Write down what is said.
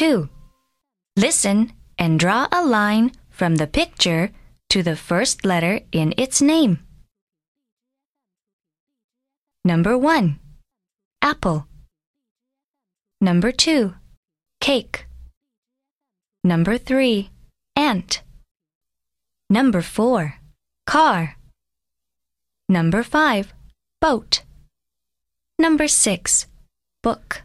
Two, Listen and draw a line from the picture to the first letter in its name. Number 1. Apple. Number 2. Cake. Number 3. Ant. Number 4. Car. Number 5. Boat. Number 6. Book.